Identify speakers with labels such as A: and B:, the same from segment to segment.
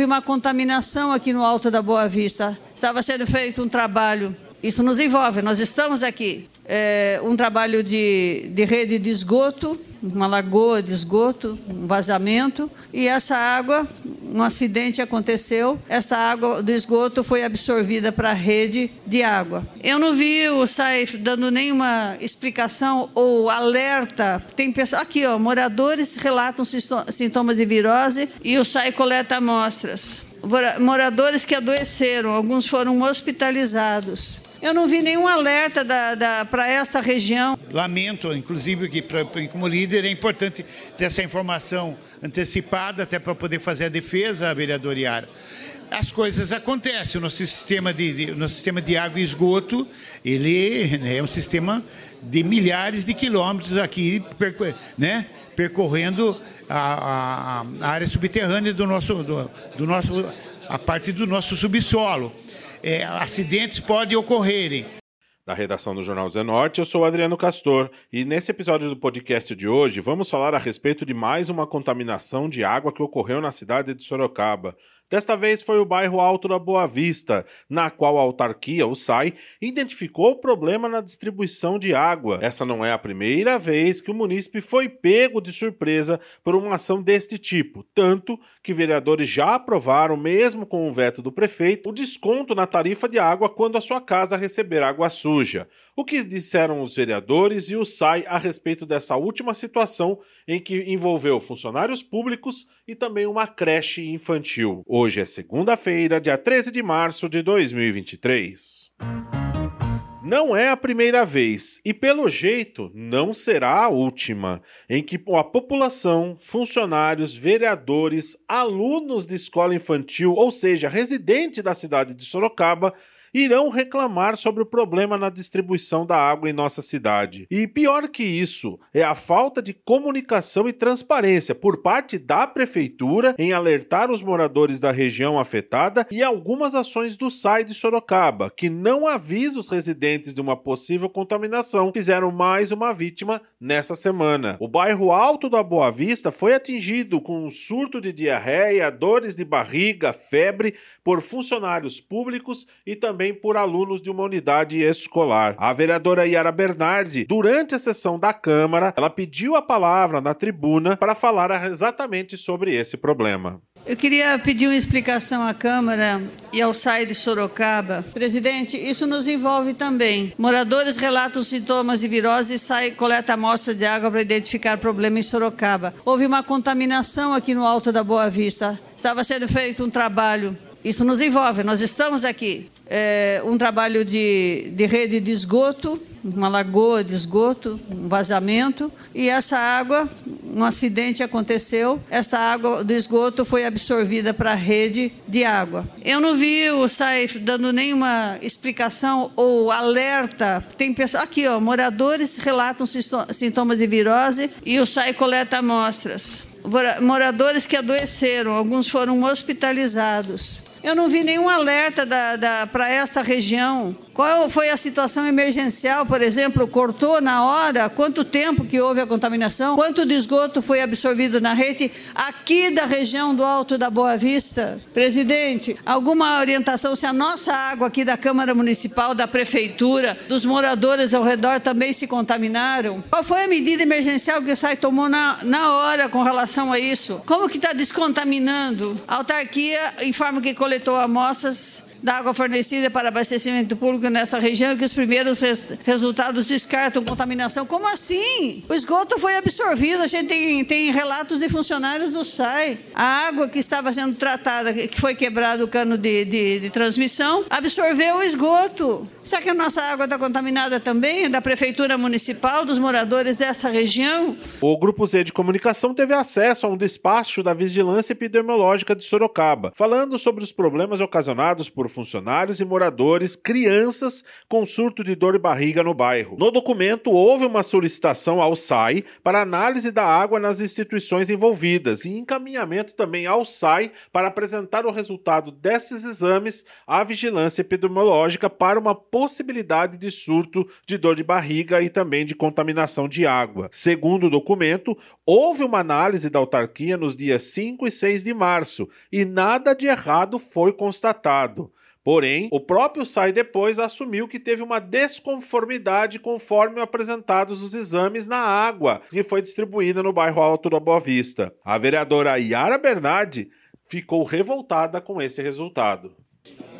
A: houve uma contaminação aqui no Alto da Boa Vista. Estava sendo feito um trabalho. Isso nos envolve, nós estamos aqui. É, um trabalho de, de rede de esgoto uma lagoa de esgoto, um vazamento, e essa água, um acidente aconteceu, esta água do esgoto foi absorvida para a rede de água. Eu não vi o SAI dando nenhuma explicação ou alerta. Tem pessoas aqui, ó, moradores relatam sintomas de virose e o SAI coleta amostras. Moradores que adoeceram, alguns foram hospitalizados. Eu não vi nenhum alerta para esta região.
B: Lamento, inclusive, que pra, como líder é importante ter essa informação antecipada, até para poder fazer a defesa, vereador Iara. As coisas acontecem. O nosso sistema de, de, nosso sistema de água e esgoto, ele né, é um sistema de milhares de quilômetros aqui, né, percorrendo a, a, a área subterrânea do nosso, do, do nosso, a parte do nosso subsolo é, acidentes podem ocorrerem.
C: Da redação do Jornal Zenorte, eu sou Adriano Castor e nesse episódio do podcast de hoje vamos falar a respeito de mais uma contaminação de água que ocorreu na cidade de Sorocaba. Desta vez foi o bairro Alto da Boa Vista, na qual a autarquia, o SAI, identificou o problema na distribuição de água. Essa não é a primeira vez que o munícipe foi pego de surpresa por uma ação deste tipo, tanto que vereadores já aprovaram, mesmo com o veto do prefeito, o desconto na tarifa de água quando a sua casa receber água suja. O que disseram os vereadores e o SAI a respeito dessa última situação em que envolveu funcionários públicos e também uma creche infantil. Hoje é segunda-feira, dia 13 de março de 2023. Não é a primeira vez e, pelo jeito, não será a última em que a população, funcionários, vereadores, alunos de escola infantil, ou seja, residentes da cidade de Sorocaba, irão reclamar sobre o problema na distribuição da água em nossa cidade. E pior que isso, é a falta de comunicação e transparência por parte da prefeitura em alertar os moradores da região afetada e algumas ações do SAI de Sorocaba, que não avisa os residentes de uma possível contaminação, fizeram mais uma vítima nessa semana. O bairro Alto da Boa Vista foi atingido com um surto de diarreia, dores de barriga, febre por funcionários públicos e também também por alunos de uma unidade escolar. A vereadora Yara Bernardi, durante a sessão da Câmara, ela pediu a palavra na tribuna para falar exatamente sobre esse problema.
A: Eu queria pedir uma explicação à Câmara e ao SAI de Sorocaba. Presidente, isso nos envolve também. Moradores relatam sintomas de virose e SAI coleta amostra de água para identificar problema em Sorocaba. Houve uma contaminação aqui no Alto da Boa Vista. Estava sendo feito um trabalho isso nos envolve, nós estamos aqui. É, um trabalho de, de rede de esgoto, uma lagoa de esgoto, um vazamento, e essa água, um acidente aconteceu, esta água do esgoto foi absorvida para a rede de água. Eu não vi o SAI dando nenhuma explicação ou alerta. Tem pessoas, aqui, ó, moradores relatam sintomas de virose e o SAI coleta amostras. Moradores que adoeceram, alguns foram hospitalizados. Eu não vi nenhum alerta para esta região. Qual foi a situação emergencial, por exemplo? Cortou na hora? Quanto tempo que houve a contaminação? Quanto de esgoto foi absorvido na rede aqui da região do Alto da Boa Vista? Presidente, alguma orientação se a nossa água aqui da Câmara Municipal, da Prefeitura, dos moradores ao redor também se contaminaram? Qual foi a medida emergencial que o SAI tomou na, na hora com relação a isso? Como que está descontaminando? A autarquia informa que coletou amostras da água fornecida para abastecimento público nessa região e que os primeiros res resultados descartam contaminação. Como assim? O esgoto foi absorvido. A gente tem, tem relatos de funcionários do SAI. A água que estava sendo tratada, que foi quebrado o cano de, de, de transmissão, absorveu o esgoto. Será que a nossa água está contaminada também? Da Prefeitura Municipal, dos moradores dessa região?
C: O Grupo Z de Comunicação teve acesso a um despacho da Vigilância Epidemiológica de Sorocaba, falando sobre os problemas ocasionados por funcionários e moradores, crianças com surto de dor de barriga no bairro. No documento, houve uma solicitação ao SAI para análise da água nas instituições envolvidas e encaminhamento também ao SAI para apresentar o resultado desses exames à vigilância epidemiológica para uma possibilidade de surto de dor de barriga e também de contaminação de água. Segundo o documento, houve uma análise da autarquia nos dias 5 e 6 de março e nada de errado foi constatado. Porém, o próprio SAI depois assumiu que teve uma desconformidade conforme apresentados os exames na água que foi distribuída no bairro Alto da Boa Vista. A vereadora Yara Bernardi ficou revoltada com esse resultado.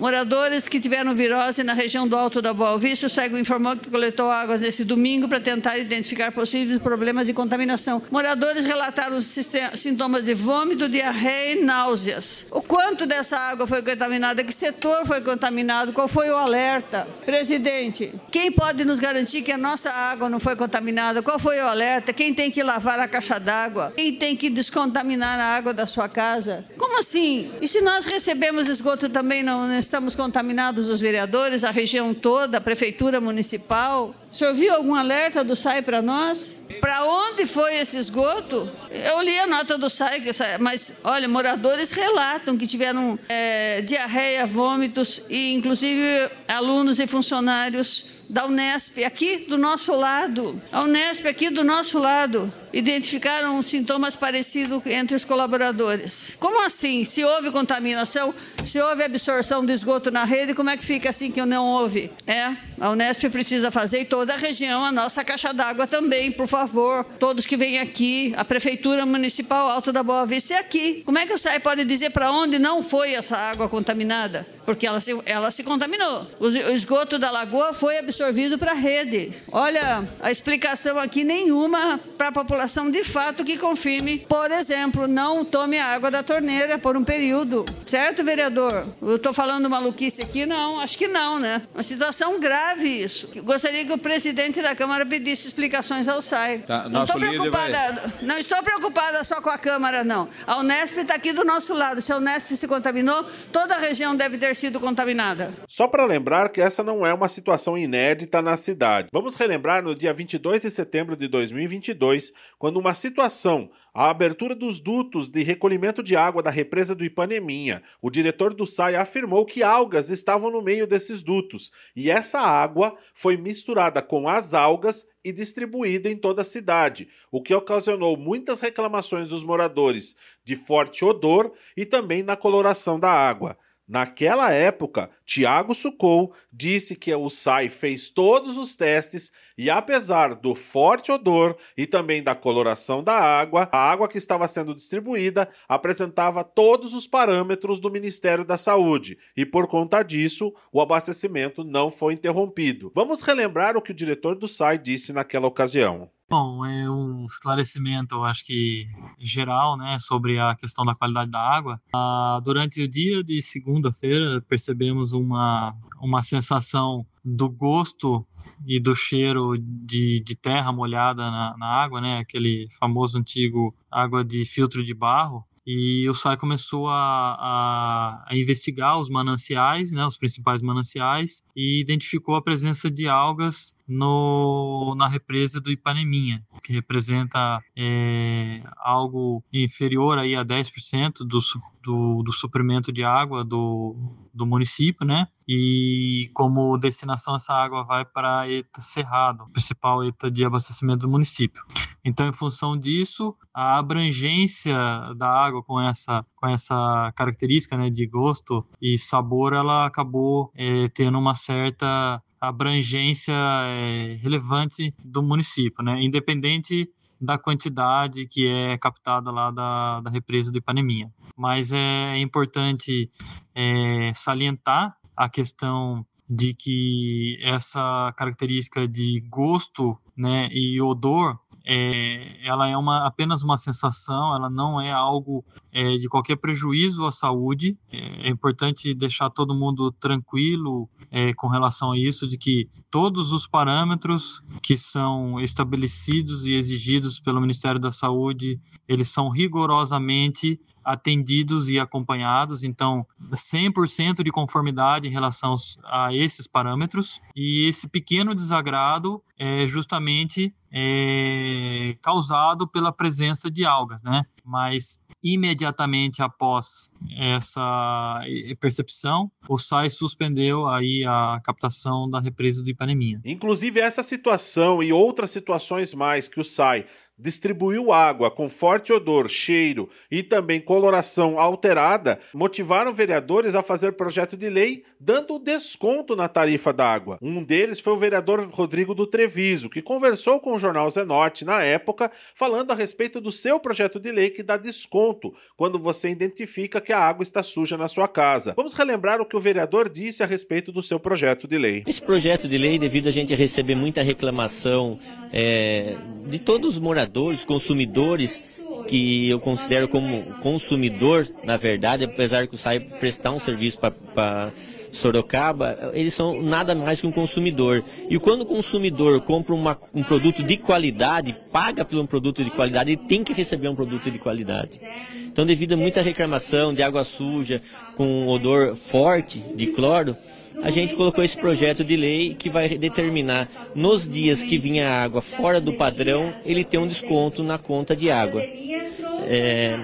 A: Moradores que tiveram virose na região do Alto da Boa Vista, o SEGO informou que coletou águas nesse domingo para tentar identificar possíveis problemas de contaminação. Moradores relataram sintomas de vômito, diarreia e náuseas. O quanto dessa água foi contaminada? Que setor foi contaminado? Qual foi o alerta? Presidente, quem pode nos garantir que a nossa água não foi contaminada? Qual foi o alerta? Quem tem que lavar a caixa d'água? Quem tem que descontaminar a água da sua casa? Como assim? E se nós recebemos esgoto também estamos contaminados os vereadores, a região toda, a prefeitura municipal. O senhor viu algum alerta do SAI para nós? Para onde foi esse esgoto? Eu li a nota do SAI, mas olha, moradores relatam que tiveram é, diarreia, vômitos e inclusive alunos e funcionários da Unesp, aqui do nosso lado. A Unesp, aqui do nosso lado, identificaram sintomas parecidos entre os colaboradores. Como assim? Se houve contaminação, se houve absorção do esgoto na rede, como é que fica assim que não houve? É, a Unesp precisa fazer e toda a região, a nossa caixa d'água também, por favor. Todos que vêm aqui, a Prefeitura Municipal Alto da Boa Vista é aqui. Como é que o SAI pode dizer para onde não foi essa água contaminada? Porque ela se, ela se contaminou. O esgoto da lagoa foi absorvido para a rede. Olha, a explicação aqui nenhuma para a população de fato que confirme, por exemplo, não tome a água da torneira por um período. Certo, vereador? Eu estou falando maluquice aqui? Não, acho que não, né? Uma situação grave isso. Gostaria que o presidente da Câmara pedisse explicações ao SAI. Tá, não estou preocupada, vai... não estou preocupada só com a Câmara, não. A Unesp está aqui do nosso lado. Se a Unesp se contaminou, toda a região deve ter sido contaminada.
C: Só para lembrar que essa não é uma situação inédita inédita na cidade. Vamos relembrar no dia 22 de setembro de 2022, quando uma situação a abertura dos dutos de recolhimento de água da represa do Ipaneminha. O diretor do SAI afirmou que algas estavam no meio desses dutos e essa água foi misturada com as algas e distribuída em toda a cidade, o que ocasionou muitas reclamações dos moradores de forte odor e também na coloração da água. Naquela época, Tiago Sucou disse que o SAI fez todos os testes e, apesar do forte odor e também da coloração da água, a água que estava sendo distribuída apresentava todos os parâmetros do Ministério da Saúde e, por conta disso, o abastecimento não foi interrompido. Vamos relembrar o que o diretor do SAI disse naquela ocasião.
D: Bom, é um esclarecimento, eu acho que geral, né, sobre a questão da qualidade da água. Ah, durante o dia de segunda-feira, percebemos uma, uma sensação do gosto e do cheiro de, de terra molhada na, na água, né, aquele famoso antigo água de filtro de barro. E o SAI começou a, a, a, investigar os mananciais, né, os principais mananciais, e identificou a presença de algas no, na represa do Ipaneminha, que representa é, algo inferior aí a 10% do, do, do suprimento de água do, do município, né? E como destinação essa água vai para a ETA Cerrado, principal ETA de abastecimento do município. Então, em função disso, a abrangência da água com essa, com essa característica né, de gosto e sabor, ela acabou é, tendo uma certa abrangência é, relevante do município, né? independente da quantidade que é captada lá da, da represa do Ipaneminha. Mas é importante é, salientar a questão de que essa característica de gosto né, e odor é, ela é uma, apenas uma sensação, ela não é algo é, de qualquer prejuízo à saúde. É, é importante deixar todo mundo tranquilo é, com relação a isso, de que todos os parâmetros que são estabelecidos e exigidos pelo Ministério da Saúde, eles são rigorosamente atendidos e acompanhados, então 100% de conformidade em relação a esses parâmetros e esse pequeno desagrado é justamente é, causado pela presença de algas, né? Mas imediatamente após essa percepção, o SAI suspendeu aí a captação da represa do Ipaneminha.
C: Inclusive essa situação e outras situações mais que o SAI distribuiu água com forte odor, cheiro e também coloração alterada, motivaram vereadores a fazer projeto de lei dando desconto na tarifa da água. Um deles foi o vereador Rodrigo do Treviso, que conversou com o jornal Zenorte na época, falando a respeito do seu projeto de lei que dá desconto quando você identifica que a água está suja na sua casa. Vamos relembrar o que o vereador disse a respeito do seu projeto de lei.
E: Esse projeto de lei, devido a gente receber muita reclamação é, de todos os moradores, consumidores, que eu considero como consumidor, na verdade, apesar que o SAI prestar um serviço para Sorocaba, eles são nada mais que um consumidor. E quando o consumidor compra uma, um produto de qualidade, paga por um produto de qualidade, ele tem que receber um produto de qualidade. Então, devido a muita reclamação de água suja, com odor forte de cloro, a gente colocou esse projeto de lei que vai determinar nos dias que vinha água fora do padrão, ele tem um desconto na conta de água. É,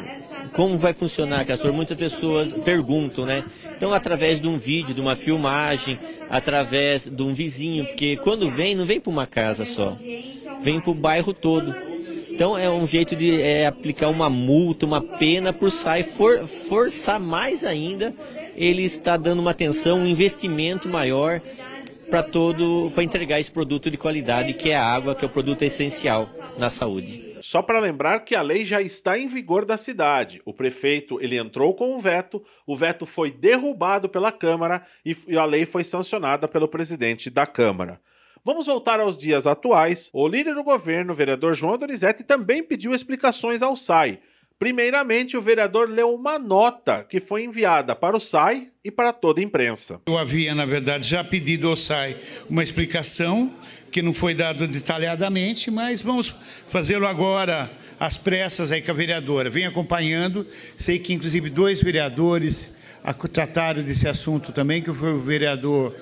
E: como vai funcionar, Castor? Muitas pessoas perguntam, né? Então, através de um vídeo, de uma filmagem, através de um vizinho, porque quando vem, não vem para uma casa só, vem para o bairro todo. Então é um jeito de é, aplicar uma multa, uma pena por SAI, for, forçar mais ainda ele está dando uma atenção, um investimento maior para todo, para entregar esse produto de qualidade que é a água, que é o produto essencial na saúde.
C: Só para lembrar que a lei já está em vigor da cidade. O prefeito ele entrou com o veto, o veto foi derrubado pela Câmara e a lei foi sancionada pelo presidente da Câmara. Vamos voltar aos dias atuais. O líder do governo, vereador João Donizete, também pediu explicações ao SAI Primeiramente, o vereador leu uma nota que foi enviada para o SAI e para toda a imprensa.
B: Eu havia, na verdade, já pedido ao SAI uma explicação que não foi dada detalhadamente, mas vamos fazê-lo agora às pressas aí com a vereadora. Vem acompanhando, sei que inclusive dois vereadores trataram desse assunto também, que foi o vereador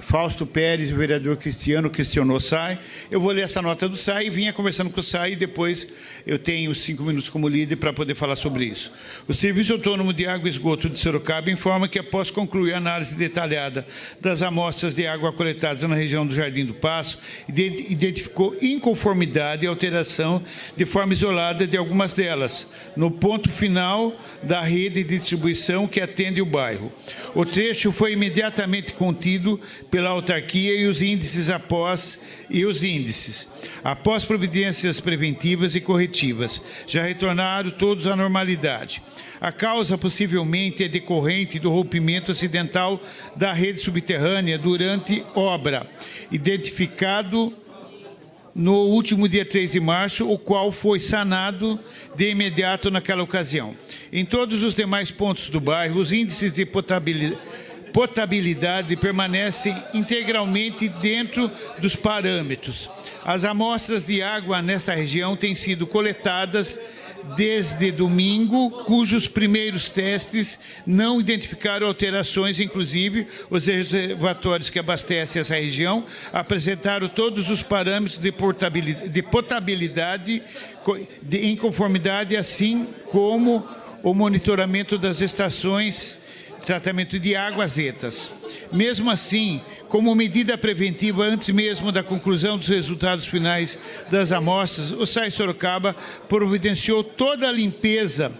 B: Fausto Pérez o vereador Cristiano questionou o SAI. Eu vou ler essa nota do SAI e vinha conversando com o SAI e depois eu tenho cinco minutos como líder para poder falar sobre isso. O Serviço Autônomo de Água e Esgoto de Sorocaba informa que após concluir a análise detalhada das amostras de água coletadas na região do Jardim do Passo, identificou inconformidade e alteração de forma isolada de algumas delas, no ponto final da rede de distribuição que atende o bairro. O trecho foi imediatamente contido pela autarquia e os índices após e os índices. Após providências preventivas e corretivas, já retornaram todos à normalidade. A causa possivelmente é decorrente do rompimento acidental da rede subterrânea durante obra, identificado no último dia 3 de março, o qual foi sanado de imediato naquela ocasião. Em todos os demais pontos do bairro, os índices de potabilidade potabilidade permanecem integralmente dentro dos parâmetros. As amostras de água nesta região têm sido coletadas desde domingo, cujos primeiros testes não identificaram alterações, inclusive os reservatórios que abastecem essa região apresentaram todos os parâmetros de, de potabilidade de, em conformidade, assim como o monitoramento das estações tratamento de águas etas. Mesmo assim, como medida preventiva, antes mesmo da conclusão dos resultados finais das amostras, o SAI Sorocaba providenciou toda a limpeza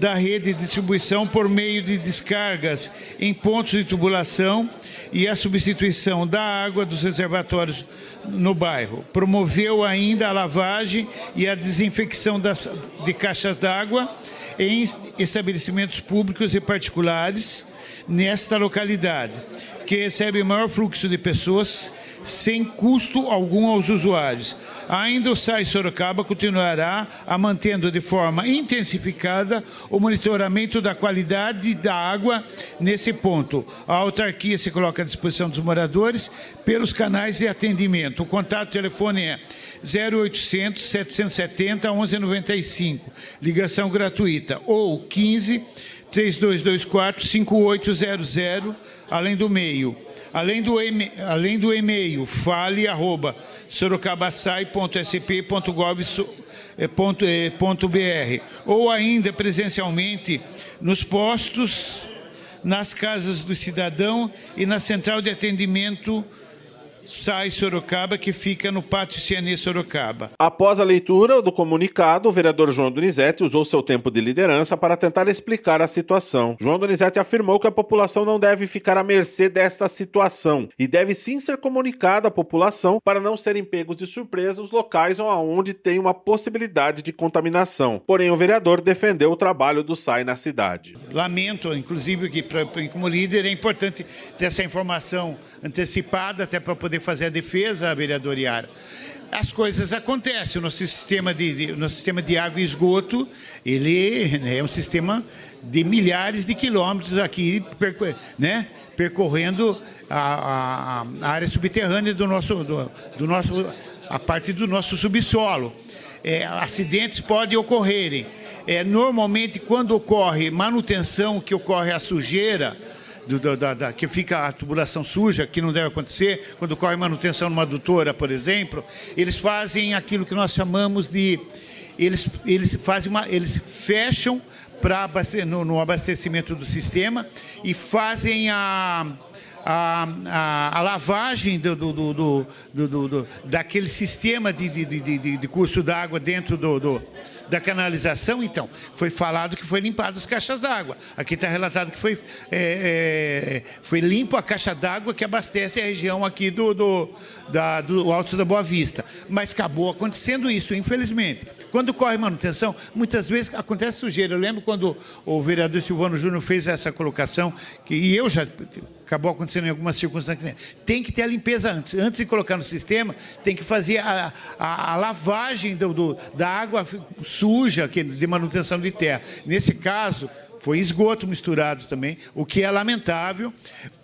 B: da rede de distribuição por meio de descargas em pontos de tubulação e a substituição da água dos reservatórios no bairro. Promoveu ainda a lavagem e a desinfecção das, de caixas d'água em estabelecimentos públicos e particulares, nesta localidade, que recebe maior fluxo de pessoas sem custo algum aos usuários. Ainda o SAI Sorocaba continuará a mantendo de forma intensificada o monitoramento da qualidade da água nesse ponto. A autarquia se coloca à disposição dos moradores pelos canais de atendimento. O contato telefone é 0800 770 1195, ligação gratuita, ou 15 3224 5800, além do meio. Além do, além do e-mail, fale arroba sorocabasai.sp.gov.br ou ainda presencialmente nos postos, nas casas do cidadão e na central de atendimento Sai Sorocaba, que fica no Pátio Cianê Sorocaba.
C: Após a leitura do comunicado, o vereador João Donizete usou seu tempo de liderança para tentar explicar a situação. João Donizete afirmou que a população não deve ficar à mercê desta situação e deve sim ser comunicada à população para não serem pegos de surpresa os locais onde tem uma possibilidade de contaminação. Porém, o vereador defendeu o trabalho do SAI na cidade.
B: Lamento, inclusive, que pra, como líder é importante ter essa informação antecipada até para poder fazer a defesa, vereador Iara. As coisas acontecem. O nosso sistema de, nosso sistema de água e esgoto, ele né, é um sistema de milhares de quilômetros aqui, né, percorrendo a, a, a área subterrânea do nosso, do, do, nosso, a parte do nosso subsolo. É, acidentes podem ocorrerem. É, normalmente, quando ocorre manutenção, que ocorre a sujeira, do, da, da, que fica a tubulação suja, que não deve acontecer, quando corre manutenção numa adutora, por exemplo, eles fazem aquilo que nós chamamos de. Eles, eles fazem uma. Eles fecham para no, no abastecimento do sistema e fazem a, a, a, a, lavagem do, do, do, do, daquele sistema de, de, de, de curso d'água dentro do, da canalização, então, foi falado que foi limpado as caixas d'água. Aqui está relatado que foi, é, é, foi limpo a caixa d'água que abastece a região aqui do, do, da, do Alto da Boa Vista. Mas acabou acontecendo isso, infelizmente. Quando corre manutenção, muitas vezes acontece sujeira. Eu lembro quando o vereador Silvano Júnior fez essa colocação, que, e eu já acabou acontecendo em algumas circunstâncias. Tem que ter a limpeza antes. Antes de colocar no sistema, tem que fazer a, a, a lavagem do, do, da água suja que, de manutenção de terra. Nesse caso, foi esgoto misturado também, o que é lamentável.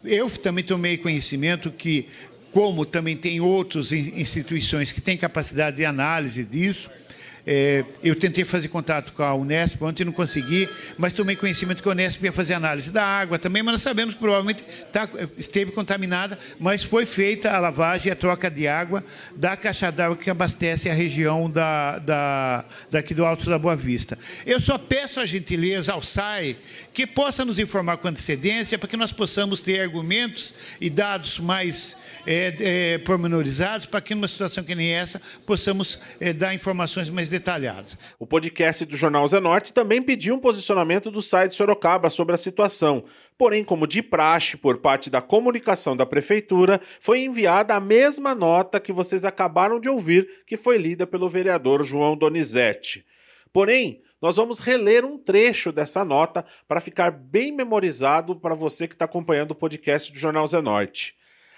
B: Eu também tomei conhecimento que, como também tem outras instituições que têm capacidade de análise disso, é, eu tentei fazer contato com a Unesp ontem não consegui, mas tomei conhecimento que a Unesp ia fazer análise da água também, mas nós sabemos que provavelmente tá, esteve contaminada, mas foi feita a lavagem e a troca de água da caixa d'água que abastece a região da, da, daqui do Alto da Boa Vista. Eu só peço a gentileza ao SAI que possa nos informar com antecedência para que nós possamos ter argumentos e dados mais é, é, pormenorizados para que numa situação que nem essa possamos é, dar informações mais detalhadas.
C: O podcast do Jornal Zenorte também pediu um posicionamento do site Sorocaba sobre a situação. Porém, como de praxe por parte da comunicação da prefeitura, foi enviada a mesma nota que vocês acabaram de ouvir, que foi lida pelo vereador João Donizete. Porém, nós vamos reler um trecho dessa nota para ficar bem memorizado para você que está acompanhando o podcast do Jornal Zenorte.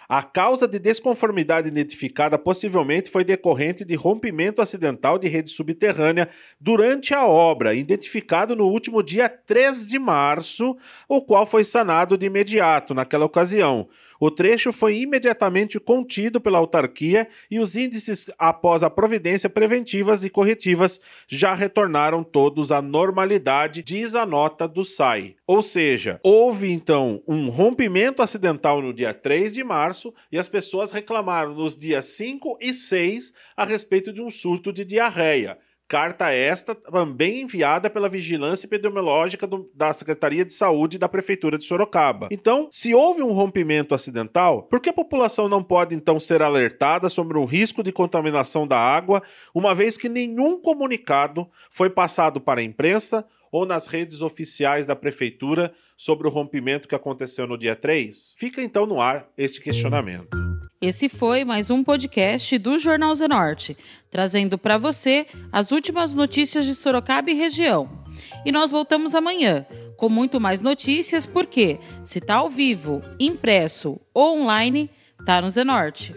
C: A causa de desconformidade identificada possivelmente foi decorrente de rompimento acidental de rede subterrânea durante a obra, identificado no último dia 3 de março, o qual foi sanado de imediato naquela ocasião. O trecho foi imediatamente contido pela autarquia e os índices após a providência preventivas e corretivas já retornaram todos à normalidade, diz a nota do SAI. Ou seja, houve então um rompimento acidental no dia 3 de março e as pessoas reclamaram nos dias 5 e 6 a respeito de um surto de diarreia. Carta esta também enviada pela Vigilância Epidemiológica do, da Secretaria de Saúde da Prefeitura de Sorocaba. Então, se houve um rompimento acidental, por que a população não pode então ser alertada sobre um risco de contaminação da água, uma vez que nenhum comunicado foi passado para a imprensa ou nas redes oficiais da Prefeitura sobre o rompimento que aconteceu no dia 3? Fica então no ar este questionamento.
F: Esse foi mais um podcast do Jornal Zenorte, trazendo para você as últimas notícias de Sorocaba e região. e nós voltamos amanhã com muito mais notícias, porque se tá ao vivo, impresso ou online, tá no Zenorte.